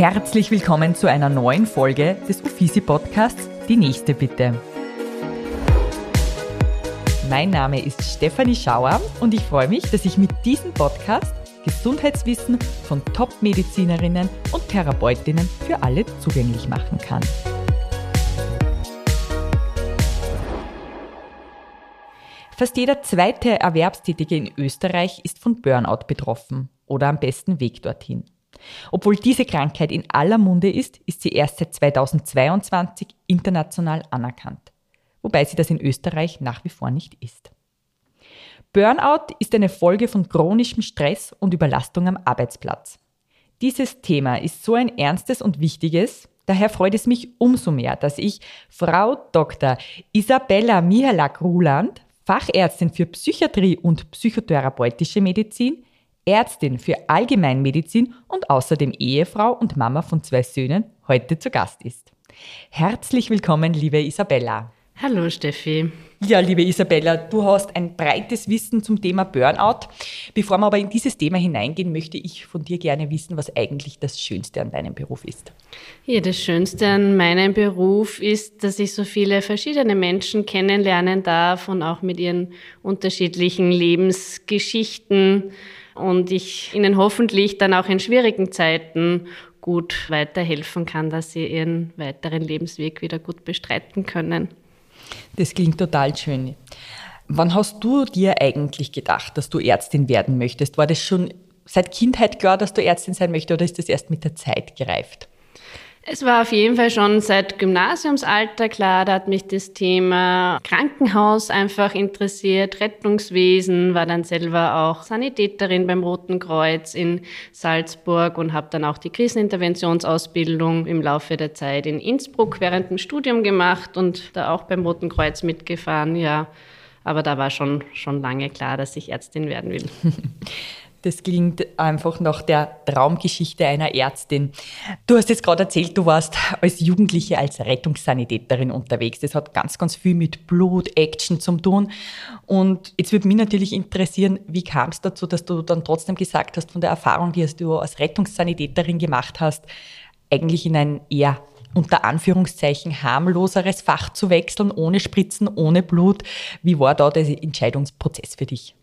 Herzlich willkommen zu einer neuen Folge des Uffizi Podcasts Die nächste bitte. Mein Name ist Stefanie Schauer und ich freue mich, dass ich mit diesem Podcast Gesundheitswissen von Top-Medizinerinnen und Therapeutinnen für alle zugänglich machen kann. Fast jeder zweite Erwerbstätige in Österreich ist von Burnout betroffen oder am besten Weg dorthin. Obwohl diese Krankheit in aller Munde ist, ist sie erst seit 2022 international anerkannt, wobei sie das in Österreich nach wie vor nicht ist. Burnout ist eine Folge von chronischem Stress und Überlastung am Arbeitsplatz. Dieses Thema ist so ein ernstes und wichtiges, daher freut es mich umso mehr, dass ich Frau Dr. Isabella Mihalak-Ruland Fachärztin für Psychiatrie und psychotherapeutische Medizin, Ärztin für Allgemeinmedizin und außerdem Ehefrau und Mama von zwei Söhnen, heute zu Gast ist. Herzlich willkommen, liebe Isabella. Hallo Steffi. Ja, liebe Isabella, du hast ein breites Wissen zum Thema Burnout. Bevor wir aber in dieses Thema hineingehen, möchte ich von dir gerne wissen, was eigentlich das Schönste an deinem Beruf ist. Ja, das Schönste an meinem Beruf ist, dass ich so viele verschiedene Menschen kennenlernen darf und auch mit ihren unterschiedlichen Lebensgeschichten und ich ihnen hoffentlich dann auch in schwierigen Zeiten gut weiterhelfen kann, dass sie ihren weiteren Lebensweg wieder gut bestreiten können. Das klingt total schön. Wann hast du dir eigentlich gedacht, dass du Ärztin werden möchtest? War das schon seit Kindheit klar, dass du Ärztin sein möchtest oder ist das erst mit der Zeit gereift? Es war auf jeden Fall schon seit Gymnasiumsalter klar, da hat mich das Thema Krankenhaus einfach interessiert, Rettungswesen, war dann selber auch Sanitäterin beim Roten Kreuz in Salzburg und habe dann auch die Kriseninterventionsausbildung im Laufe der Zeit in Innsbruck während dem Studium gemacht und da auch beim Roten Kreuz mitgefahren, ja. Aber da war schon, schon lange klar, dass ich Ärztin werden will. Das klingt einfach nach der Traumgeschichte einer Ärztin. Du hast jetzt gerade erzählt, du warst als Jugendliche als Rettungssanitäterin unterwegs. Das hat ganz, ganz viel mit Blut, Action zu tun. Und jetzt würde mich natürlich interessieren, wie kam es dazu, dass du dann trotzdem gesagt hast, von der Erfahrung, die du als Rettungssanitäterin gemacht hast, eigentlich in ein eher unter Anführungszeichen harmloseres Fach zu wechseln, ohne Spritzen, ohne Blut. Wie war da der Entscheidungsprozess für dich?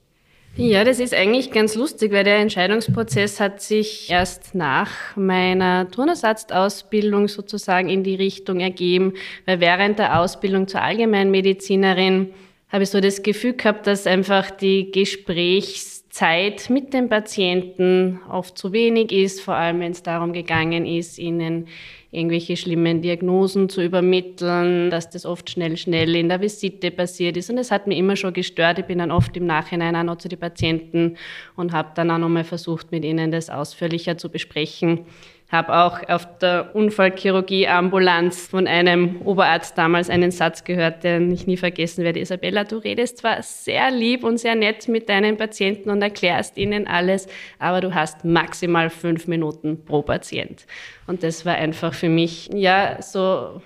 Ja, das ist eigentlich ganz lustig, weil der Entscheidungsprozess hat sich erst nach meiner Turnersatzausbildung sozusagen in die Richtung ergeben, weil während der Ausbildung zur Allgemeinmedizinerin habe ich so das Gefühl gehabt, dass einfach die Gesprächszeit mit den Patienten oft zu wenig ist, vor allem wenn es darum gegangen ist, ihnen irgendwelche schlimmen Diagnosen zu übermitteln, dass das oft schnell, schnell in der Visite passiert ist. Und das hat mich immer schon gestört. Ich bin dann oft im Nachhinein auch noch zu den Patienten und habe dann auch nochmal versucht, mit ihnen das ausführlicher zu besprechen habe auch auf der Unfallchirurgie-Ambulanz von einem Oberarzt damals einen Satz gehört, den ich nie vergessen werde. Isabella, du redest zwar sehr lieb und sehr nett mit deinen Patienten und erklärst ihnen alles, aber du hast maximal fünf Minuten pro Patient. Und das war einfach für mich, ja, so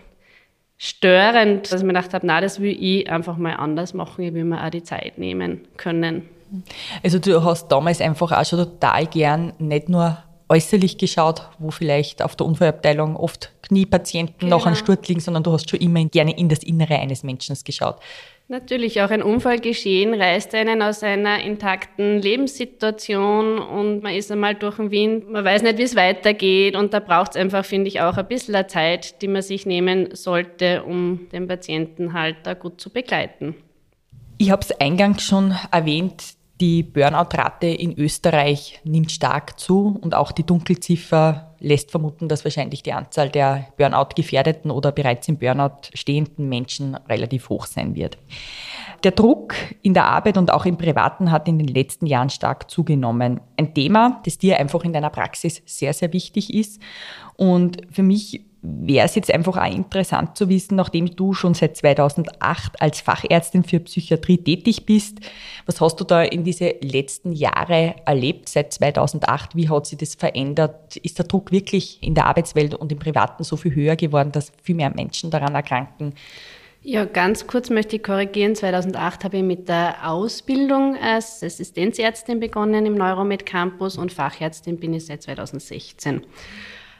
störend, dass ich mir gedacht habe, na, das will ich einfach mal anders machen. Ich will mir auch die Zeit nehmen können. Also du hast damals einfach auch schon total gern nicht nur äußerlich geschaut, wo vielleicht auf der Unfallabteilung oft Kniepatienten genau. noch an Sturz liegen, sondern du hast schon immer gerne in das Innere eines Menschen geschaut. Natürlich, auch ein Unfallgeschehen reißt einen aus einer intakten Lebenssituation und man ist einmal durch den Wind, man weiß nicht, wie es weitergeht und da braucht es einfach, finde ich, auch ein bisschen Zeit, die man sich nehmen sollte, um den Patienten halt da gut zu begleiten. Ich habe es eingangs schon erwähnt, die Burnout-Rate in Österreich nimmt stark zu und auch die Dunkelziffer lässt vermuten, dass wahrscheinlich die Anzahl der Burnout-gefährdeten oder bereits im Burnout stehenden Menschen relativ hoch sein wird. Der Druck in der Arbeit und auch im Privaten hat in den letzten Jahren stark zugenommen. Ein Thema, das dir einfach in deiner Praxis sehr, sehr wichtig ist. Und für mich wäre es jetzt einfach auch interessant zu wissen, nachdem du schon seit 2008 als Fachärztin für Psychiatrie tätig bist, was hast du da in diese letzten Jahre erlebt seit 2008? Wie hat sich das verändert? Ist der Druck wirklich in der Arbeitswelt und im Privaten so viel höher geworden, dass viel mehr Menschen daran erkranken? Ja, ganz kurz möchte ich korrigieren. 2008 habe ich mit der Ausbildung als Assistenzärztin begonnen im Neuromed Campus und Fachärztin bin ich seit 2016.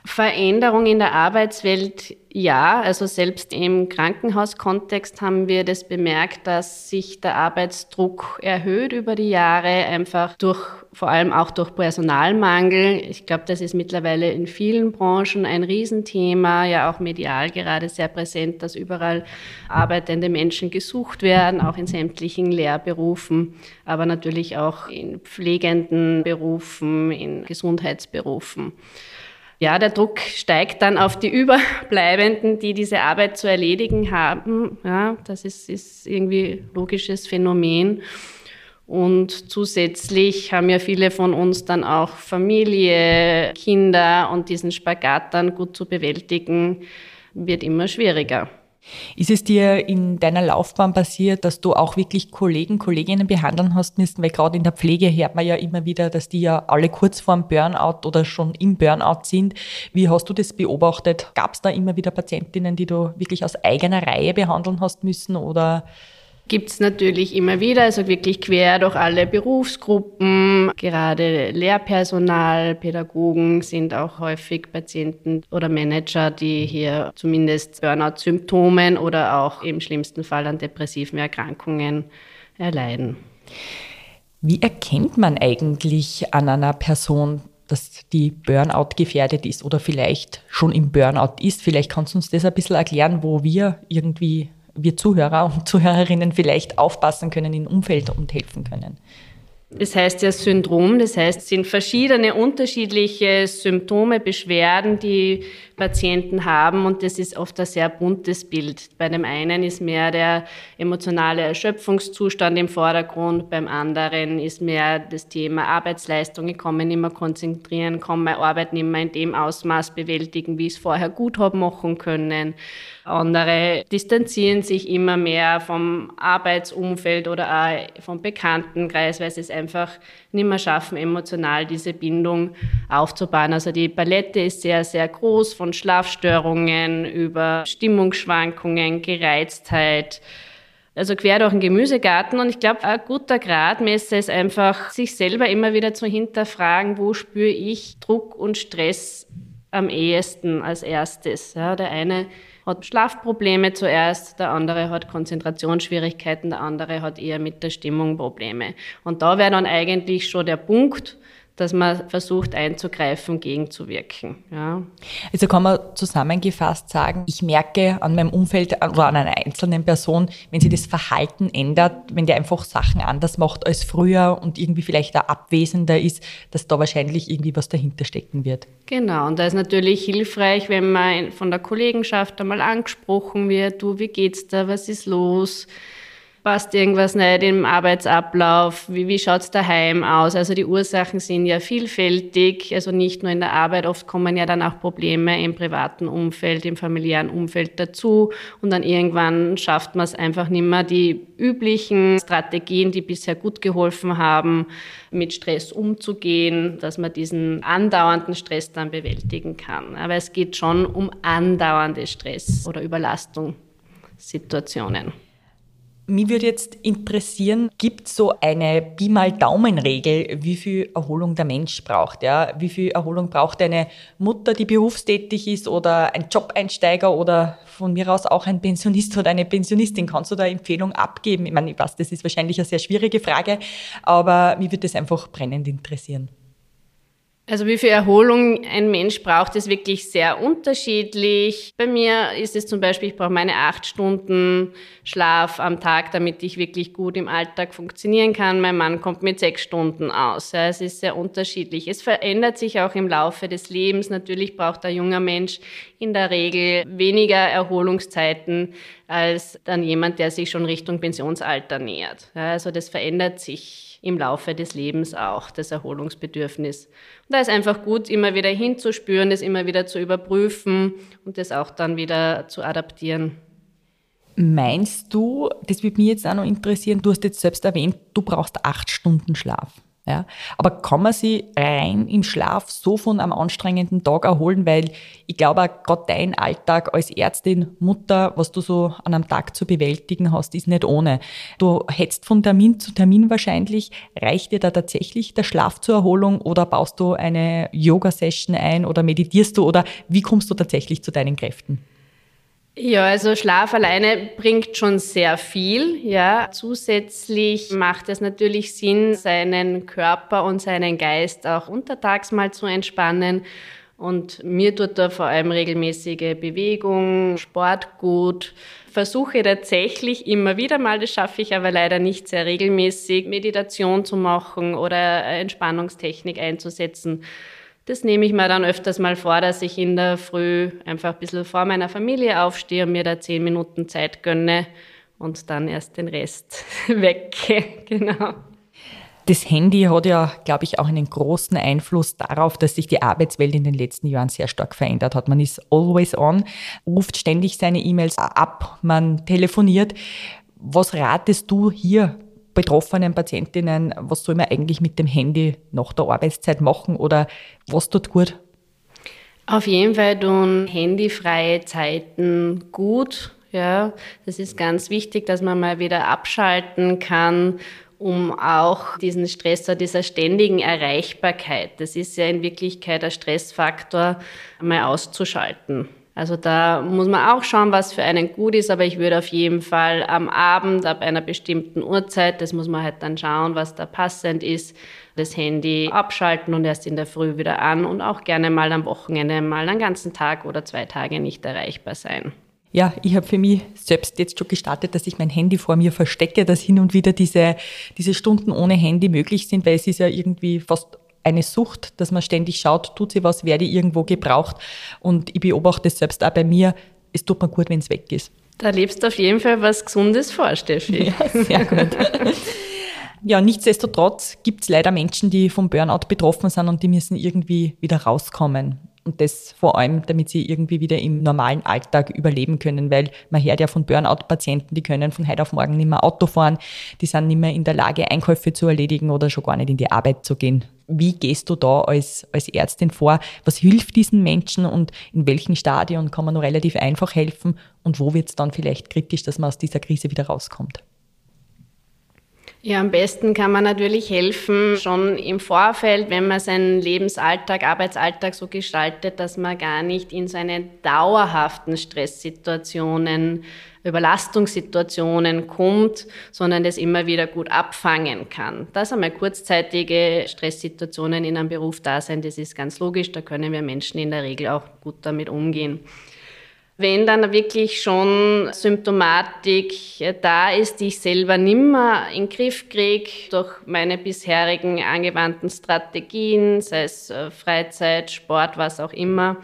Veränderung in der Arbeitswelt, ja. Also selbst im Krankenhauskontext haben wir das bemerkt, dass sich der Arbeitsdruck erhöht über die Jahre, einfach durch, vor allem auch durch Personalmangel. Ich glaube, das ist mittlerweile in vielen Branchen ein Riesenthema, ja auch medial gerade sehr präsent, dass überall arbeitende Menschen gesucht werden, auch in sämtlichen Lehrberufen, aber natürlich auch in pflegenden Berufen, in Gesundheitsberufen ja, der Druck steigt dann auf die Überbleibenden, die diese Arbeit zu erledigen haben. Ja, das ist, ist irgendwie logisches Phänomen. Und zusätzlich haben ja viele von uns dann auch Familie, Kinder und diesen Spagat dann gut zu bewältigen, wird immer schwieriger. Ist es dir in deiner Laufbahn passiert, dass du auch wirklich Kollegen, Kolleginnen behandeln hast müssen? Weil gerade in der Pflege hört man ja immer wieder, dass die ja alle kurz vorm Burnout oder schon im Burnout sind. Wie hast du das beobachtet? Gab es da immer wieder Patientinnen, die du wirklich aus eigener Reihe behandeln hast müssen oder gibt es natürlich immer wieder, also wirklich quer durch alle Berufsgruppen. Gerade Lehrpersonal, Pädagogen sind auch häufig Patienten oder Manager, die hier zumindest Burnout-Symptomen oder auch im schlimmsten Fall an depressiven Erkrankungen erleiden. Wie erkennt man eigentlich an einer Person, dass die Burnout gefährdet ist oder vielleicht schon im Burnout ist? Vielleicht kannst du uns das ein bisschen erklären, wo wir irgendwie wir Zuhörer und Zuhörerinnen vielleicht aufpassen können im Umfeld und helfen können. Das heißt ja Syndrom, das heißt, es sind verschiedene unterschiedliche Symptome, Beschwerden, die Patienten haben und das ist oft ein sehr buntes Bild. Bei dem einen ist mehr der emotionale Erschöpfungszustand im Vordergrund, beim anderen ist mehr das Thema Arbeitsleistung, ich kann mich nicht mehr konzentrieren, kann meine Arbeit nicht mehr in dem Ausmaß bewältigen, wie ich es vorher gut habe machen können. Andere distanzieren sich immer mehr vom Arbeitsumfeld oder auch vom Bekanntenkreis, weil sie es einfach nicht mehr schaffen, emotional diese Bindung aufzubauen. Also die Palette ist sehr, sehr groß, von Schlafstörungen über Stimmungsschwankungen, Gereiztheit, also quer durch den Gemüsegarten. Und ich glaube, ein guter Gradmesser ist einfach, sich selber immer wieder zu hinterfragen, wo spüre ich Druck und Stress am ehesten als erstes. Ja, der eine hat Schlafprobleme zuerst, der andere hat Konzentrationsschwierigkeiten, der andere hat eher mit der Stimmung Probleme. Und da wäre dann eigentlich schon der Punkt, dass man versucht einzugreifen, gegenzuwirken. Ja. Also kann man zusammengefasst sagen, ich merke an meinem Umfeld oder an einer einzelnen Person, wenn sie das Verhalten ändert, wenn der einfach Sachen anders macht als früher und irgendwie vielleicht auch abwesender ist, dass da wahrscheinlich irgendwie was dahinter stecken wird. Genau, und da ist natürlich hilfreich, wenn man von der Kollegenschaft einmal angesprochen wird, du, wie geht's da, was ist los? Passt irgendwas nicht im Arbeitsablauf, wie, wie schaut's daheim aus? Also die Ursachen sind ja vielfältig, also nicht nur in der Arbeit, oft kommen ja dann auch Probleme im privaten Umfeld, im familiären Umfeld dazu und dann irgendwann schafft man es einfach nicht mehr, die üblichen Strategien, die bisher gut geholfen haben, mit Stress umzugehen, dass man diesen andauernden Stress dann bewältigen kann. Aber es geht schon um andauernde Stress- oder Überlastungssituationen. Mich würde jetzt interessieren, gibt es so eine Pi mal Daumenregel, wie viel Erholung der Mensch braucht? Ja? Wie viel Erholung braucht eine Mutter, die berufstätig ist oder ein Jobeinsteiger oder von mir aus auch ein Pensionist oder eine Pensionistin? Kannst du da Empfehlung abgeben? Ich meine, ich weiß, das ist wahrscheinlich eine sehr schwierige Frage, aber mich würde das einfach brennend interessieren. Also wie viel Erholung ein Mensch braucht, ist wirklich sehr unterschiedlich. Bei mir ist es zum Beispiel, ich brauche meine acht Stunden Schlaf am Tag, damit ich wirklich gut im Alltag funktionieren kann. Mein Mann kommt mit sechs Stunden aus. Ja, es ist sehr unterschiedlich. Es verändert sich auch im Laufe des Lebens. Natürlich braucht ein junger Mensch in der Regel weniger Erholungszeiten als dann jemand, der sich schon Richtung Pensionsalter nähert. Ja, also das verändert sich im Laufe des Lebens auch, das Erholungsbedürfnis. Und da ist einfach gut, immer wieder hinzuspüren, das immer wieder zu überprüfen und das auch dann wieder zu adaptieren. Meinst du, das würde mich jetzt auch noch interessieren, du hast jetzt selbst erwähnt, du brauchst acht Stunden Schlaf. Ja, aber kann man sich rein im Schlaf so von einem anstrengenden Tag erholen? Weil ich glaube, gerade dein Alltag als Ärztin, Mutter, was du so an einem Tag zu bewältigen hast, ist nicht ohne. Du hetzt von Termin zu Termin wahrscheinlich. Reicht dir da tatsächlich der Schlaf zur Erholung oder baust du eine Yoga-Session ein oder meditierst du oder wie kommst du tatsächlich zu deinen Kräften? Ja, also Schlaf alleine bringt schon sehr viel. Ja, zusätzlich macht es natürlich Sinn, seinen Körper und seinen Geist auch untertags mal zu entspannen. Und mir tut da vor allem regelmäßige Bewegung, Sport gut. Versuche tatsächlich immer wieder mal, das schaffe ich aber leider nicht sehr regelmäßig, Meditation zu machen oder Entspannungstechnik einzusetzen. Das nehme ich mir dann öfters mal vor, dass ich in der Früh einfach ein bisschen vor meiner Familie aufstehe und mir da zehn Minuten Zeit gönne und dann erst den Rest wecke. Genau. Das Handy hat ja, glaube ich, auch einen großen Einfluss darauf, dass sich die Arbeitswelt in den letzten Jahren sehr stark verändert hat. Man ist always on, ruft ständig seine E-Mails ab, man telefoniert. Was ratest du hier betroffenen Patientinnen, was soll man eigentlich mit dem Handy nach der Arbeitszeit machen oder was tut gut? Auf jeden Fall tun handyfreie Zeiten gut. Ja, das ist ganz wichtig, dass man mal wieder abschalten kann, um auch diesen Stress oder dieser ständigen Erreichbarkeit, das ist ja in Wirklichkeit ein Stressfaktor, mal auszuschalten. Also da muss man auch schauen, was für einen gut ist, aber ich würde auf jeden Fall am Abend ab einer bestimmten Uhrzeit, das muss man halt dann schauen, was da passend ist, das Handy abschalten und erst in der Früh wieder an und auch gerne mal am Wochenende mal einen ganzen Tag oder zwei Tage nicht erreichbar sein. Ja, ich habe für mich selbst jetzt schon gestartet, dass ich mein Handy vor mir verstecke, dass hin und wieder diese, diese Stunden ohne Handy möglich sind, weil es ist ja irgendwie fast eine Sucht, dass man ständig schaut, tut sie was, werde ich irgendwo gebraucht. Und ich beobachte es selbst auch bei mir, es tut mir gut, wenn es weg ist. Da lebst du auf jeden Fall was Gesundes vor, Steffi. Ja, sehr gut. ja, nichtsdestotrotz gibt es leider Menschen, die vom Burnout betroffen sind und die müssen irgendwie wieder rauskommen. Und das vor allem, damit sie irgendwie wieder im normalen Alltag überleben können, weil man hört ja von Burnout-Patienten, die können von heute auf morgen nicht mehr Auto fahren, die sind nicht mehr in der Lage, Einkäufe zu erledigen oder schon gar nicht in die Arbeit zu gehen. Wie gehst du da als, als Ärztin vor? Was hilft diesen Menschen und in welchen Stadien kann man nur relativ einfach helfen? Und wo wird es dann vielleicht kritisch, dass man aus dieser Krise wieder rauskommt? Ja, am besten kann man natürlich helfen, schon im Vorfeld, wenn man seinen Lebensalltag, Arbeitsalltag so gestaltet, dass man gar nicht in so eine dauerhaften Stresssituationen, Überlastungssituationen kommt, sondern das immer wieder gut abfangen kann. Dass einmal kurzzeitige Stresssituationen in einem Beruf da sind, das ist ganz logisch, da können wir Menschen in der Regel auch gut damit umgehen. Wenn dann wirklich schon Symptomatik da ist, die ich selber nimmer in den Griff kriege durch meine bisherigen angewandten Strategien, sei es äh, Freizeit, Sport, was auch immer,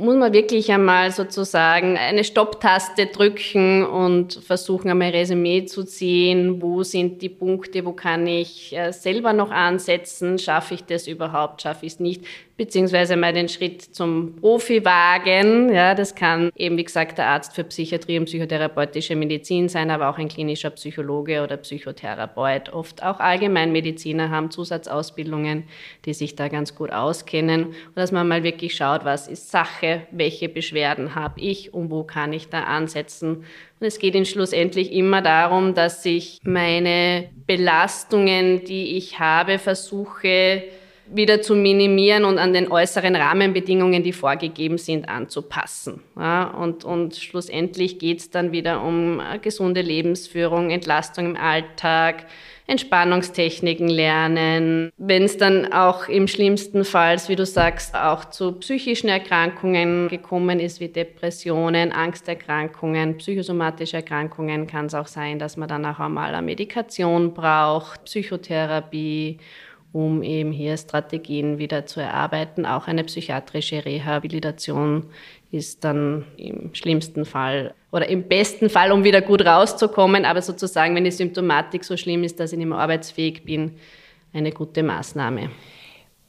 muss man wirklich einmal sozusagen eine Stopptaste drücken und versuchen einmal Resümee zu ziehen. Wo sind die Punkte? Wo kann ich äh, selber noch ansetzen? Schaffe ich das überhaupt? Schaffe ich es nicht? beziehungsweise mal den Schritt zum Profi wagen. Ja, das kann eben, wie gesagt, der Arzt für Psychiatrie und psychotherapeutische Medizin sein, aber auch ein klinischer Psychologe oder Psychotherapeut. Oft auch Allgemeinmediziner haben Zusatzausbildungen, die sich da ganz gut auskennen. Und dass man mal wirklich schaut, was ist Sache, welche Beschwerden habe ich und wo kann ich da ansetzen. Und es geht in schlussendlich immer darum, dass ich meine Belastungen, die ich habe, versuche, wieder zu minimieren und an den äußeren Rahmenbedingungen, die vorgegeben sind, anzupassen. Ja, und, und schlussendlich geht es dann wieder um gesunde Lebensführung, Entlastung im Alltag, Entspannungstechniken lernen. Wenn es dann auch im schlimmsten Fall, wie du sagst, auch zu psychischen Erkrankungen gekommen ist, wie Depressionen, Angsterkrankungen, psychosomatische Erkrankungen, kann es auch sein, dass man dann auch einmal eine Medikation braucht, Psychotherapie um eben hier Strategien wieder zu erarbeiten. Auch eine psychiatrische Rehabilitation ist dann im schlimmsten Fall oder im besten Fall, um wieder gut rauszukommen, aber sozusagen, wenn die Symptomatik so schlimm ist, dass ich nicht mehr arbeitsfähig bin, eine gute Maßnahme.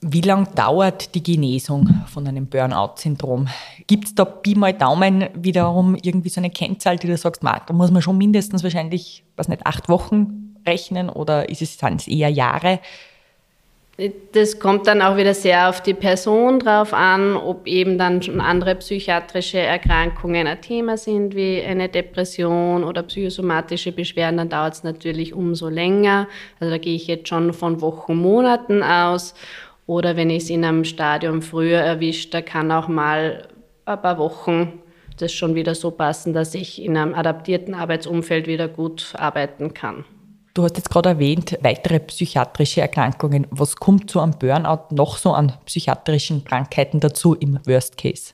Wie lange dauert die Genesung von einem Burnout-Syndrom? Gibt es da Pi mal Daumen wiederum irgendwie so eine Kennzahl, die du sagst, da muss man schon mindestens wahrscheinlich, was nicht, acht Wochen rechnen oder ist es, sind es eher Jahre? Das kommt dann auch wieder sehr auf die Person drauf an, ob eben dann schon andere psychiatrische Erkrankungen ein Thema sind, wie eine Depression oder psychosomatische Beschwerden, dann dauert es natürlich umso länger. Also da gehe ich jetzt schon von Wochen, Monaten aus. Oder wenn ich es in einem Stadium früher erwischt, da kann auch mal ein paar Wochen das schon wieder so passen, dass ich in einem adaptierten Arbeitsumfeld wieder gut arbeiten kann. Du hast jetzt gerade erwähnt, weitere psychiatrische Erkrankungen. Was kommt so am Burnout noch so an psychiatrischen Krankheiten dazu im Worst Case?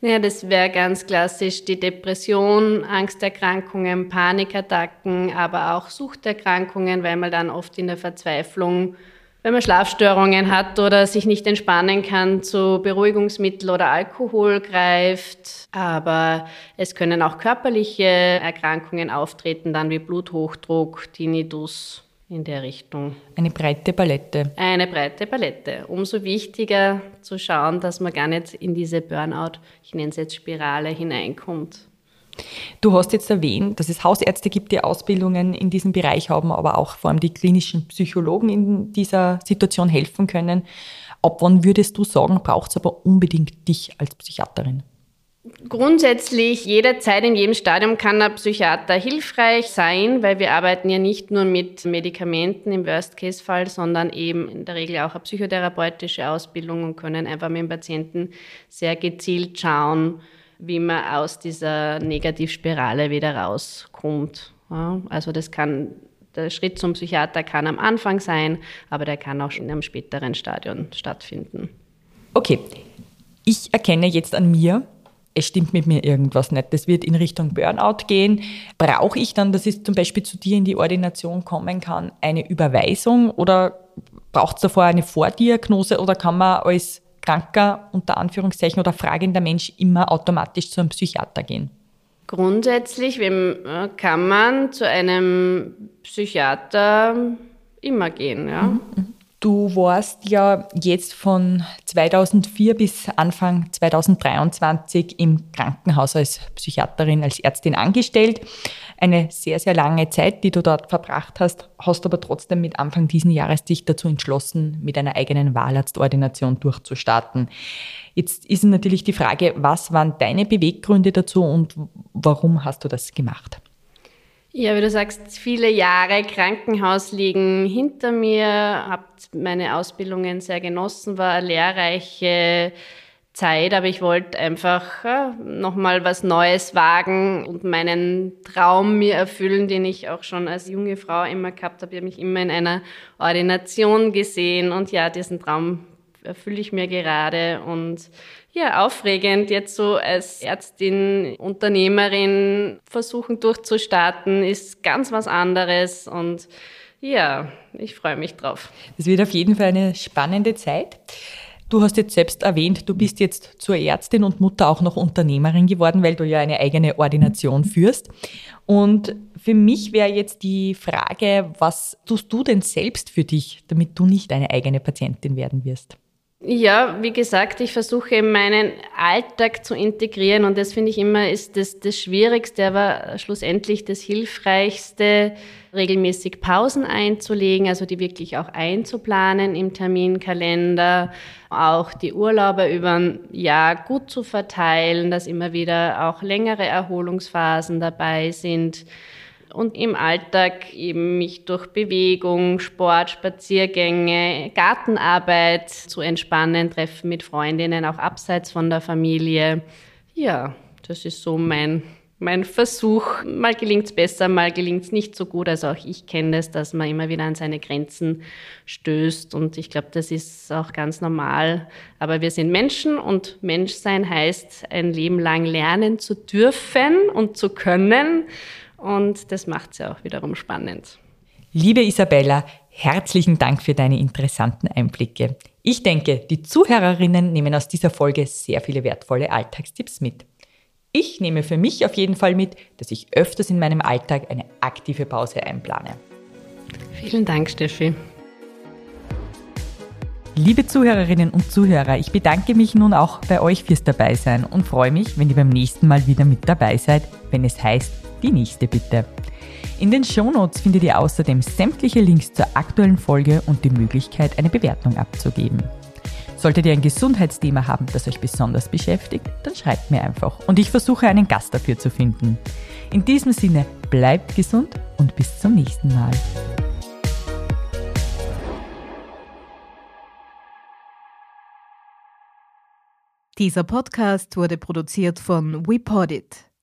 Naja, das wäre ganz klassisch die Depression, Angsterkrankungen, Panikattacken, aber auch Suchterkrankungen, weil man dann oft in der Verzweiflung wenn man Schlafstörungen hat oder sich nicht entspannen kann, zu Beruhigungsmittel oder Alkohol greift. Aber es können auch körperliche Erkrankungen auftreten, dann wie Bluthochdruck, Tinnitus in der Richtung. Eine breite Palette. Eine breite Palette. Umso wichtiger zu schauen, dass man gar nicht in diese Burnout, ich nenne es jetzt Spirale, hineinkommt. Du hast jetzt erwähnt, dass es Hausärzte gibt, die Ausbildungen in diesem Bereich haben, aber auch vor allem die klinischen Psychologen in dieser Situation helfen können. Ab wann würdest du sagen, braucht es aber unbedingt dich als Psychiaterin? Grundsätzlich jederzeit in jedem Stadium kann ein Psychiater hilfreich sein, weil wir arbeiten ja nicht nur mit Medikamenten im Worst-Case-Fall, sondern eben in der Regel auch eine psychotherapeutische Ausbildung und können einfach mit dem Patienten sehr gezielt schauen, wie man aus dieser Negativspirale wieder rauskommt. Ja, also das kann, der Schritt zum Psychiater kann am Anfang sein, aber der kann auch in einem späteren Stadion stattfinden. Okay, ich erkenne jetzt an mir, es stimmt mit mir irgendwas nicht. Das wird in Richtung Burnout gehen. Brauche ich dann, dass ich zum Beispiel zu dir in die Ordination kommen kann, eine Überweisung oder braucht es davor eine Vordiagnose oder kann man als kranker, unter Anführungszeichen, oder fragender Mensch immer automatisch zu einem Psychiater gehen? Grundsätzlich äh, kann man zu einem Psychiater immer gehen, ja. Mhm, mhm. Du warst ja jetzt von 2004 bis Anfang 2023 im Krankenhaus als Psychiaterin, als Ärztin angestellt. Eine sehr, sehr lange Zeit, die du dort verbracht hast, hast aber trotzdem mit Anfang diesen Jahres dich dazu entschlossen, mit einer eigenen Wahlarztordination durchzustarten. Jetzt ist natürlich die Frage, was waren deine Beweggründe dazu und warum hast du das gemacht? Ja, wie du sagst, viele Jahre Krankenhaus liegen hinter mir, habe meine Ausbildungen sehr genossen, war eine lehrreiche Zeit, aber ich wollte einfach ja, nochmal was Neues wagen und meinen Traum mir erfüllen, den ich auch schon als junge Frau immer gehabt habe. Ich habe mich immer in einer Ordination gesehen und ja, diesen Traum erfülle ich mir gerade und ja, aufregend, jetzt so als Ärztin, Unternehmerin versuchen durchzustarten, ist ganz was anderes und ja, ich freue mich drauf. Es wird auf jeden Fall eine spannende Zeit. Du hast jetzt selbst erwähnt, du bist jetzt zur Ärztin und Mutter auch noch Unternehmerin geworden, weil du ja eine eigene Ordination führst. Und für mich wäre jetzt die Frage, was tust du denn selbst für dich, damit du nicht eine eigene Patientin werden wirst? Ja, wie gesagt, ich versuche meinen Alltag zu integrieren und das finde ich immer ist das, das Schwierigste, aber schlussendlich das Hilfreichste, regelmäßig Pausen einzulegen, also die wirklich auch einzuplanen im Terminkalender, auch die Urlaube über ein Jahr gut zu verteilen, dass immer wieder auch längere Erholungsphasen dabei sind und im Alltag eben mich durch Bewegung, Sport, Spaziergänge, Gartenarbeit zu entspannen, Treffen mit Freundinnen, auch abseits von der Familie. Ja, das ist so mein, mein Versuch. Mal gelingt es besser, mal gelingt es nicht so gut. Also auch ich kenne das, dass man immer wieder an seine Grenzen stößt. Und ich glaube, das ist auch ganz normal. Aber wir sind Menschen und Menschsein heißt, ein Leben lang lernen zu dürfen und zu können. Und das macht es ja auch wiederum spannend. Liebe Isabella, herzlichen Dank für deine interessanten Einblicke. Ich denke, die Zuhörerinnen nehmen aus dieser Folge sehr viele wertvolle Alltagstipps mit. Ich nehme für mich auf jeden Fall mit, dass ich öfters in meinem Alltag eine aktive Pause einplane. Vielen Dank, Steffi. Liebe Zuhörerinnen und Zuhörer, ich bedanke mich nun auch bei euch fürs Dabeisein und freue mich, wenn ihr beim nächsten Mal wieder mit dabei seid, wenn es heißt die nächste Bitte. In den Shownotes findet ihr außerdem sämtliche Links zur aktuellen Folge und die Möglichkeit, eine Bewertung abzugeben. Solltet ihr ein Gesundheitsthema haben, das euch besonders beschäftigt, dann schreibt mir einfach und ich versuche einen Gast dafür zu finden. In diesem Sinne, bleibt gesund und bis zum nächsten Mal. Dieser Podcast wurde produziert von WePodit.